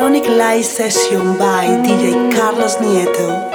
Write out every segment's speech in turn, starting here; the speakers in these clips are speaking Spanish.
Electronic Live Session by DJ Carlos Nieto.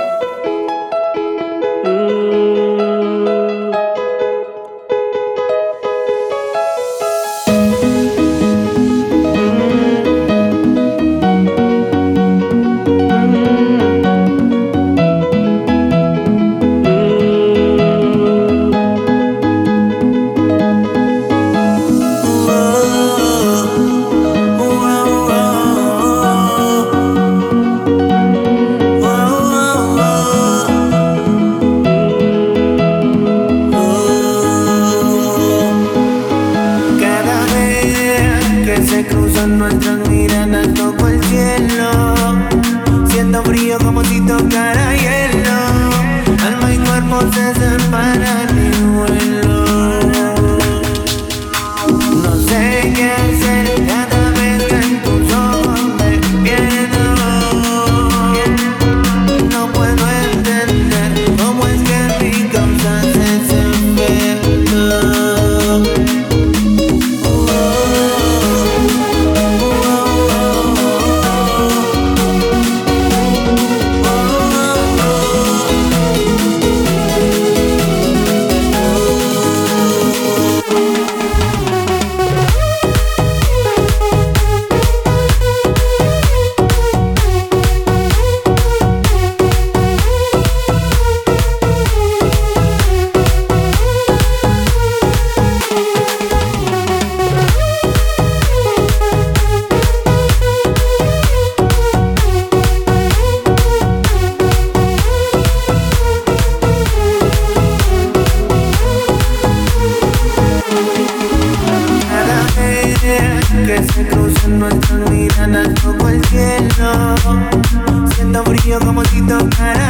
No matter.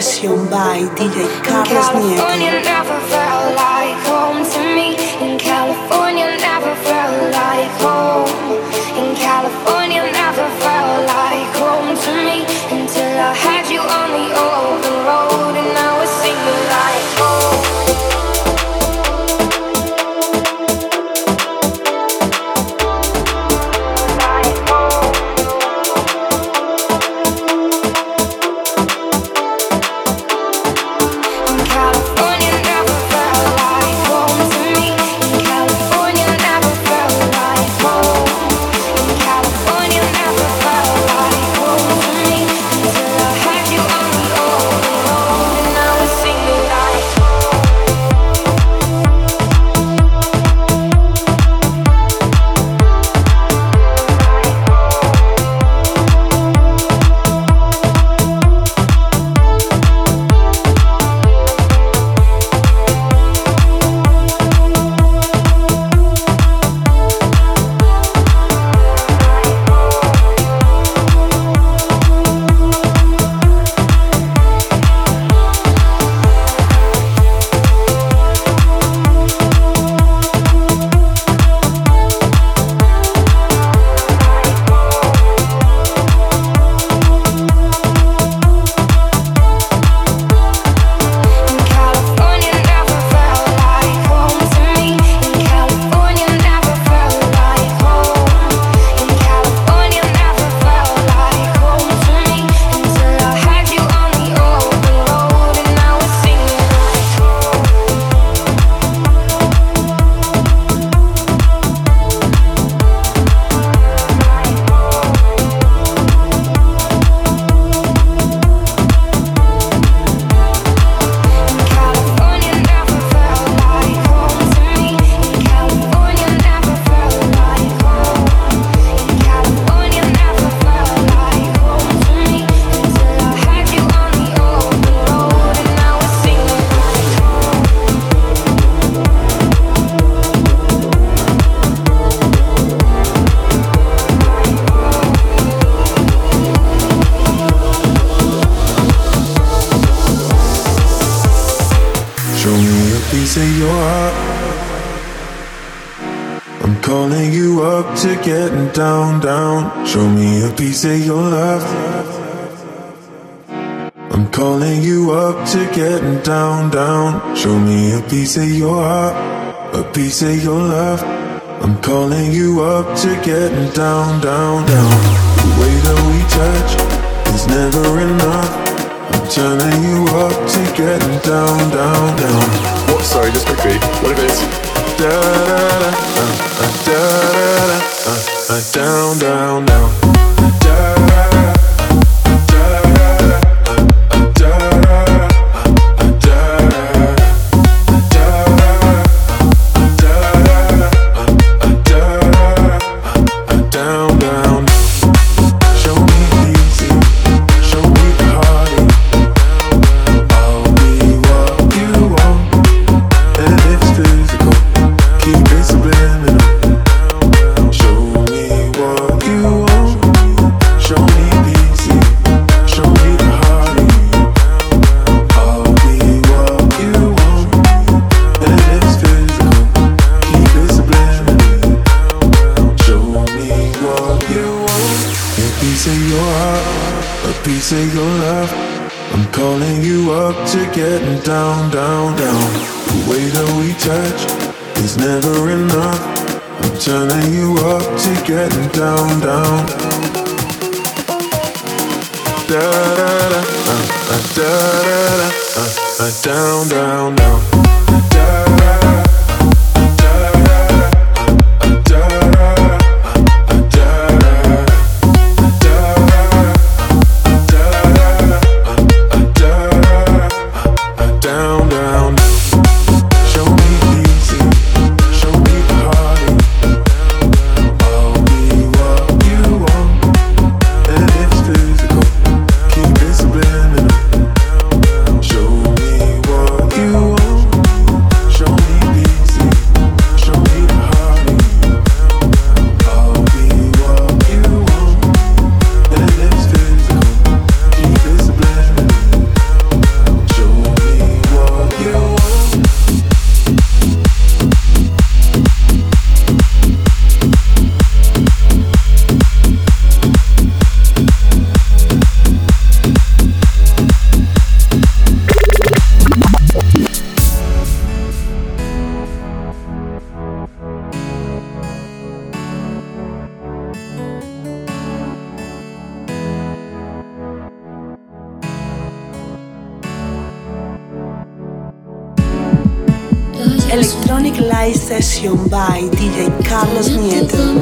Session by DJ Session by DJ Carlos Nieto.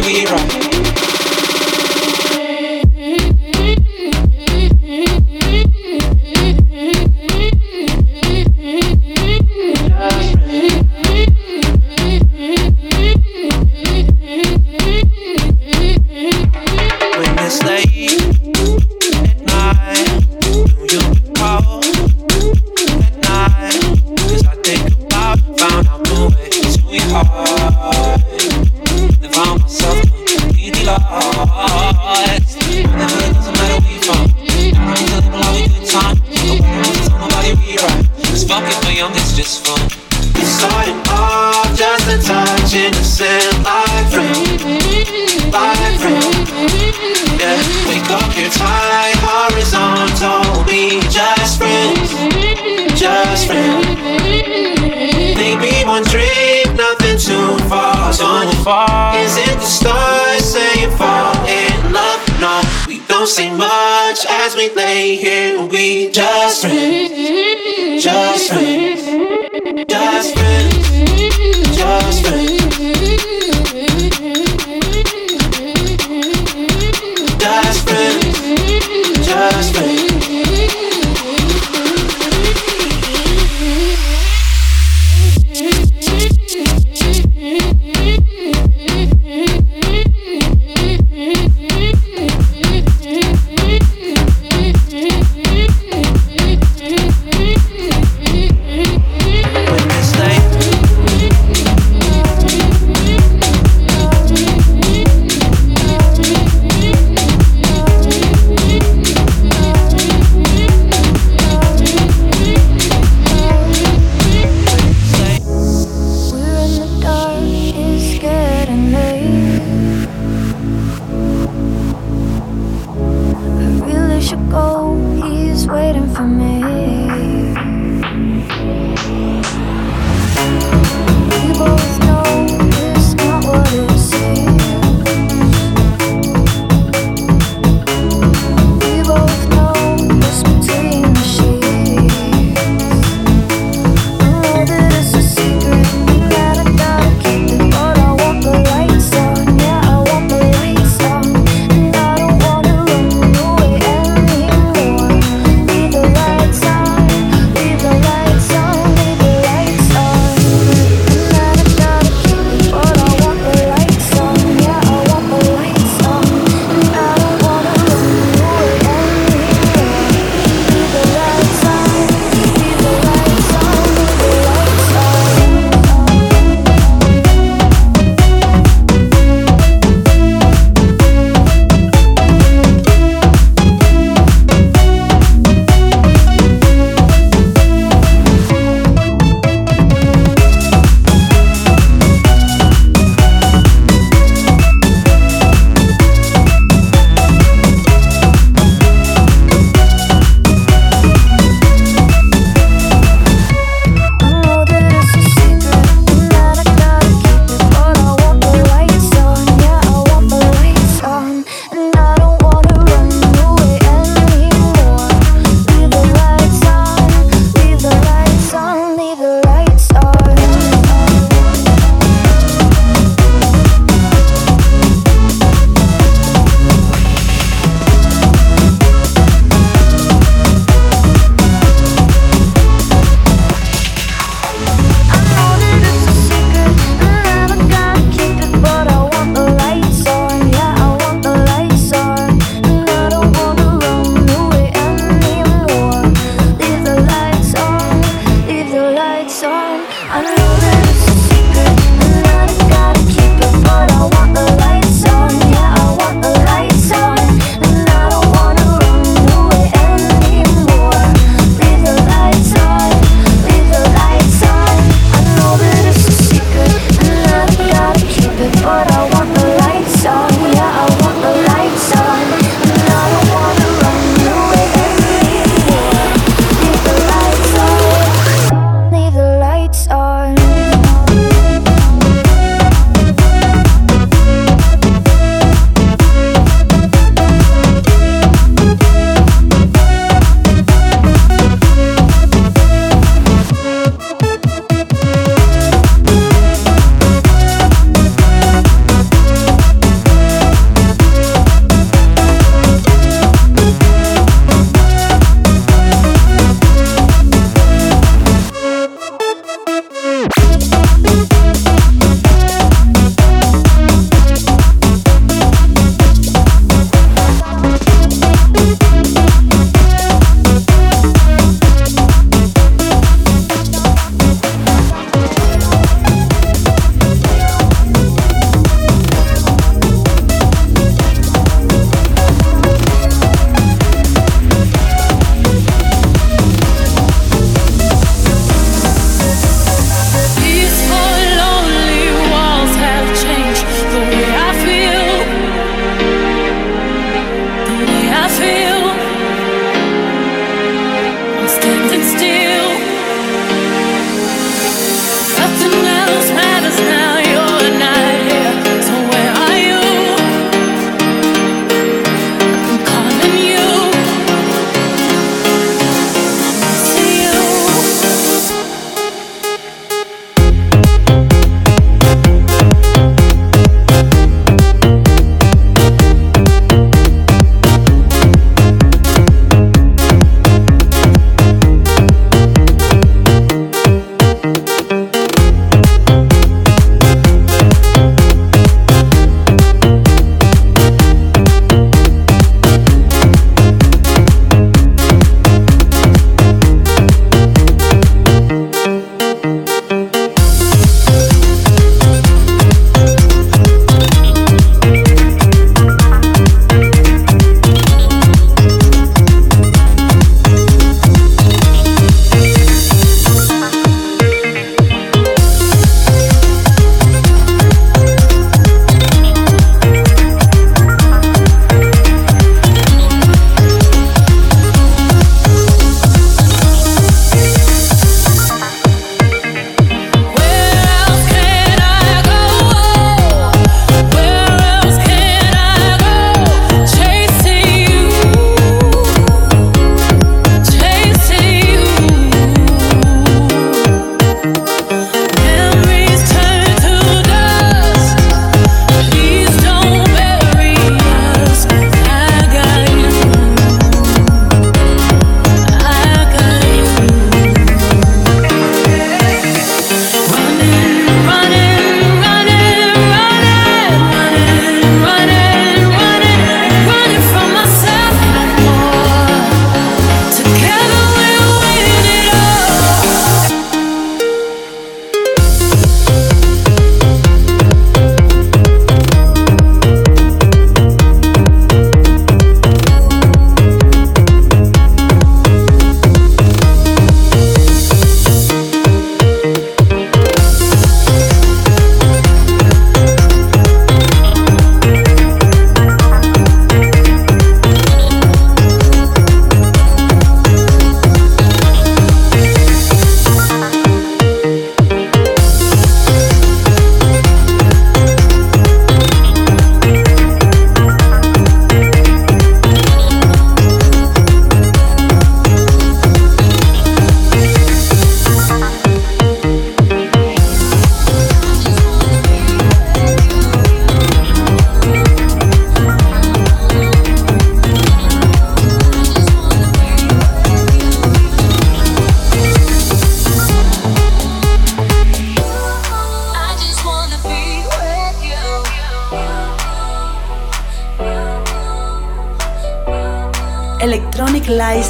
body we rock.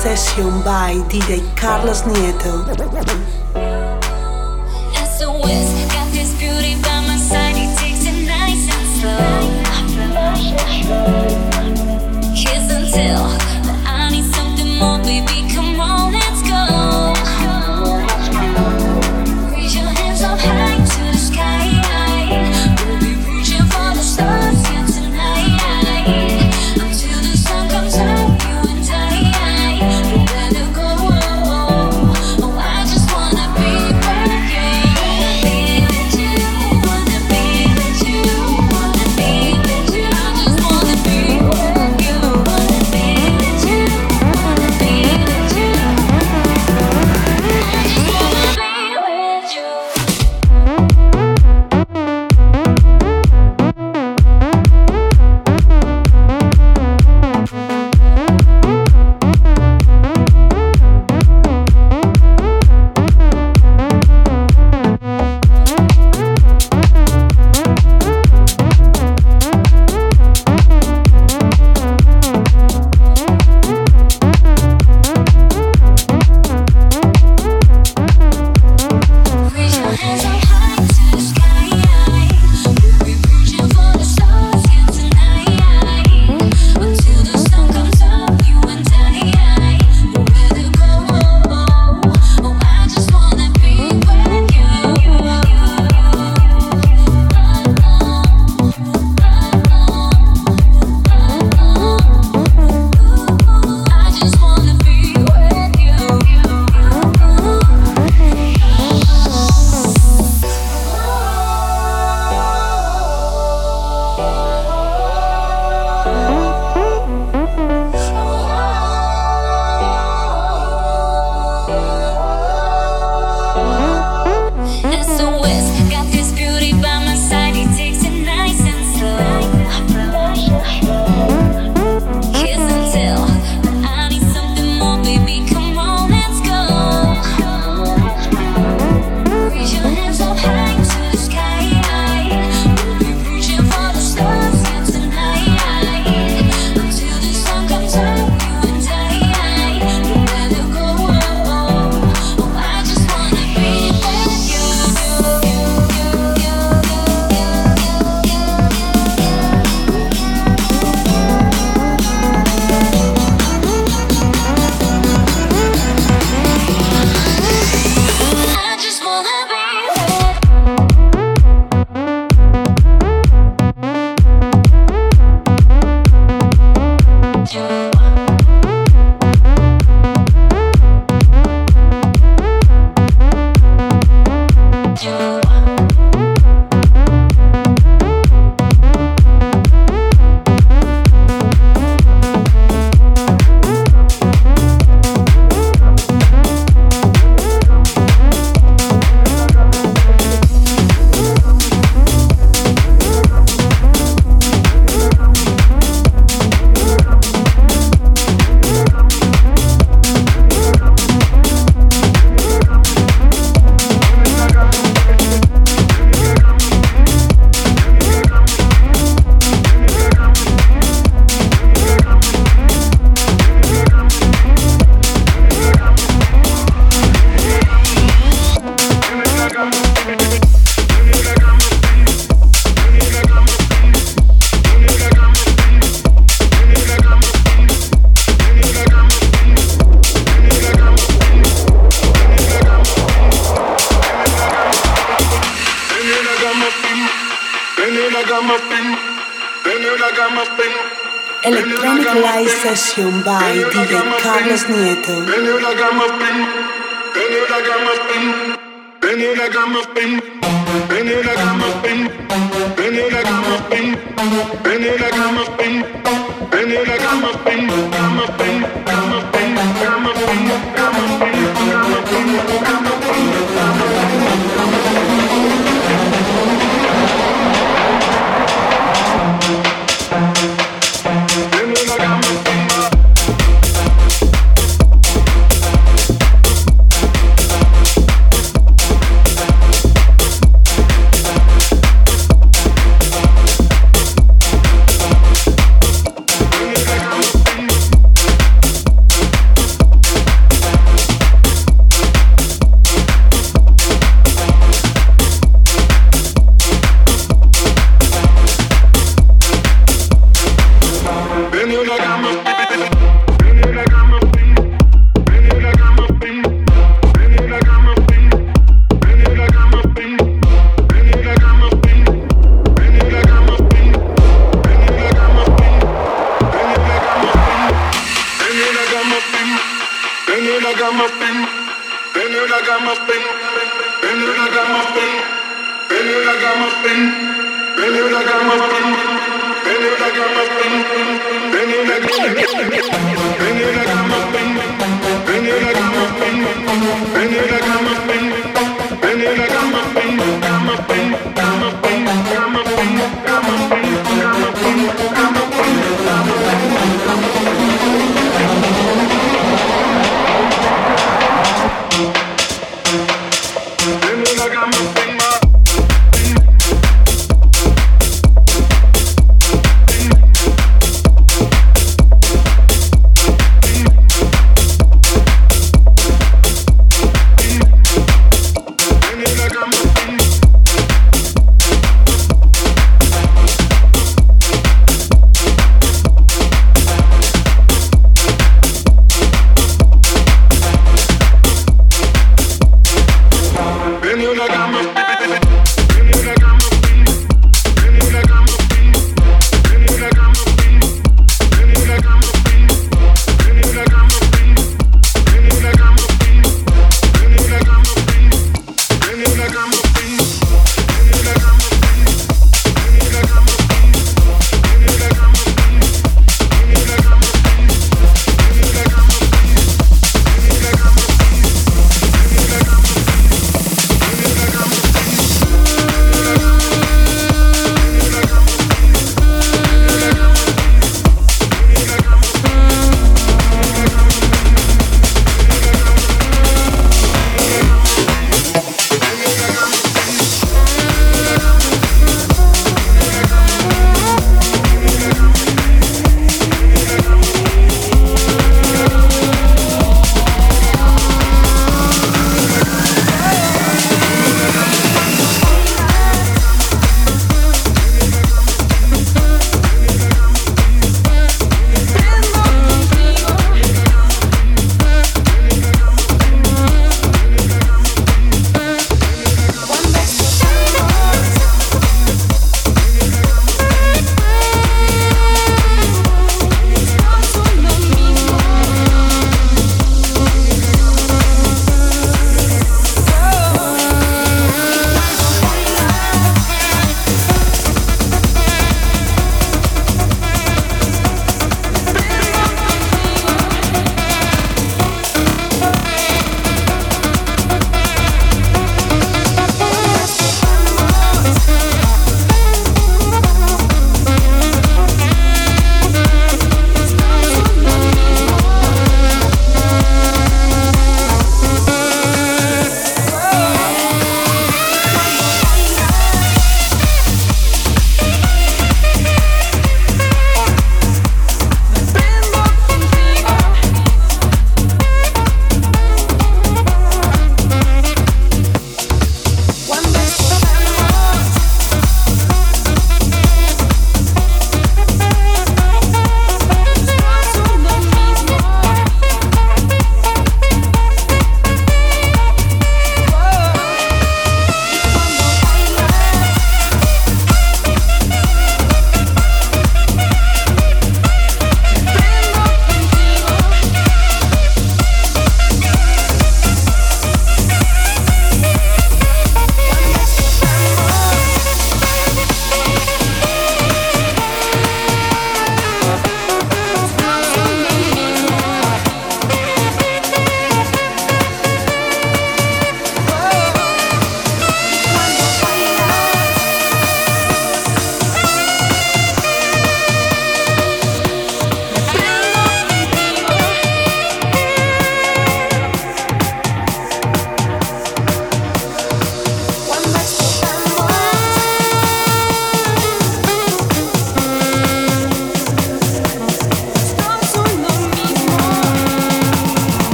session by DJ Carlos Nieto. nigga come up in, come up in.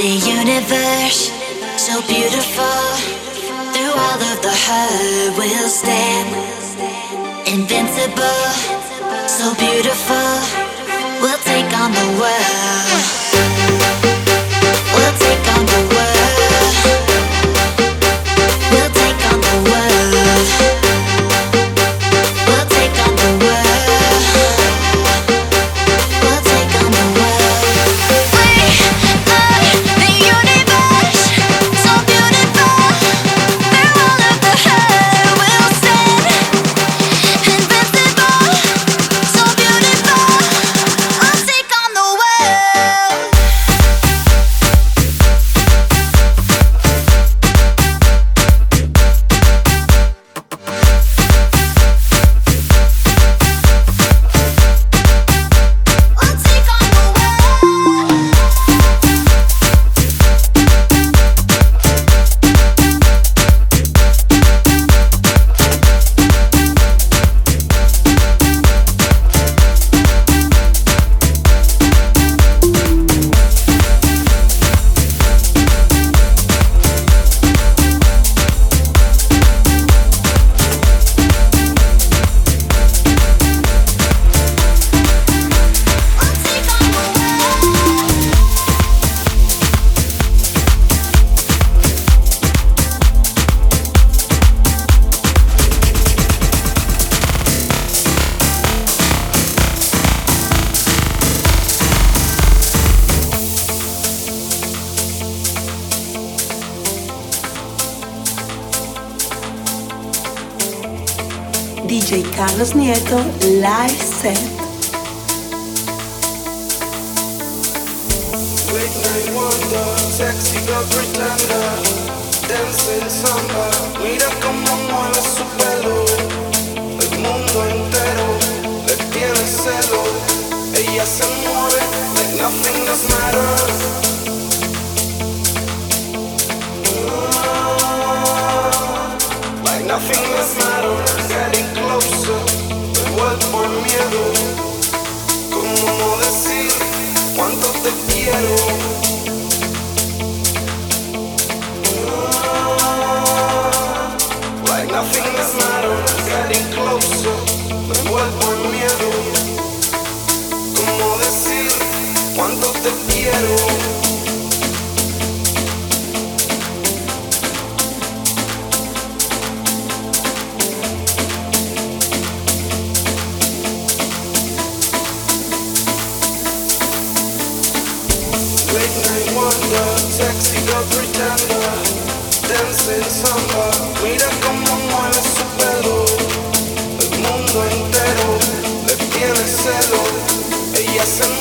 The universe, so beautiful, through all of the hurt, we'll stand. Invincible, so beautiful, we'll take on the world. We'll take on the world. late night wonder, sexy girl pretender, dancing samba. Mira cómo mueve su pelo, el mundo entero le tiene celo. Ella se mueve, like nothing else matters. Nothing else matters. pretender, dancing samba. Mira cómo mueve su pelo, el mundo entero le tiene celo. Ella se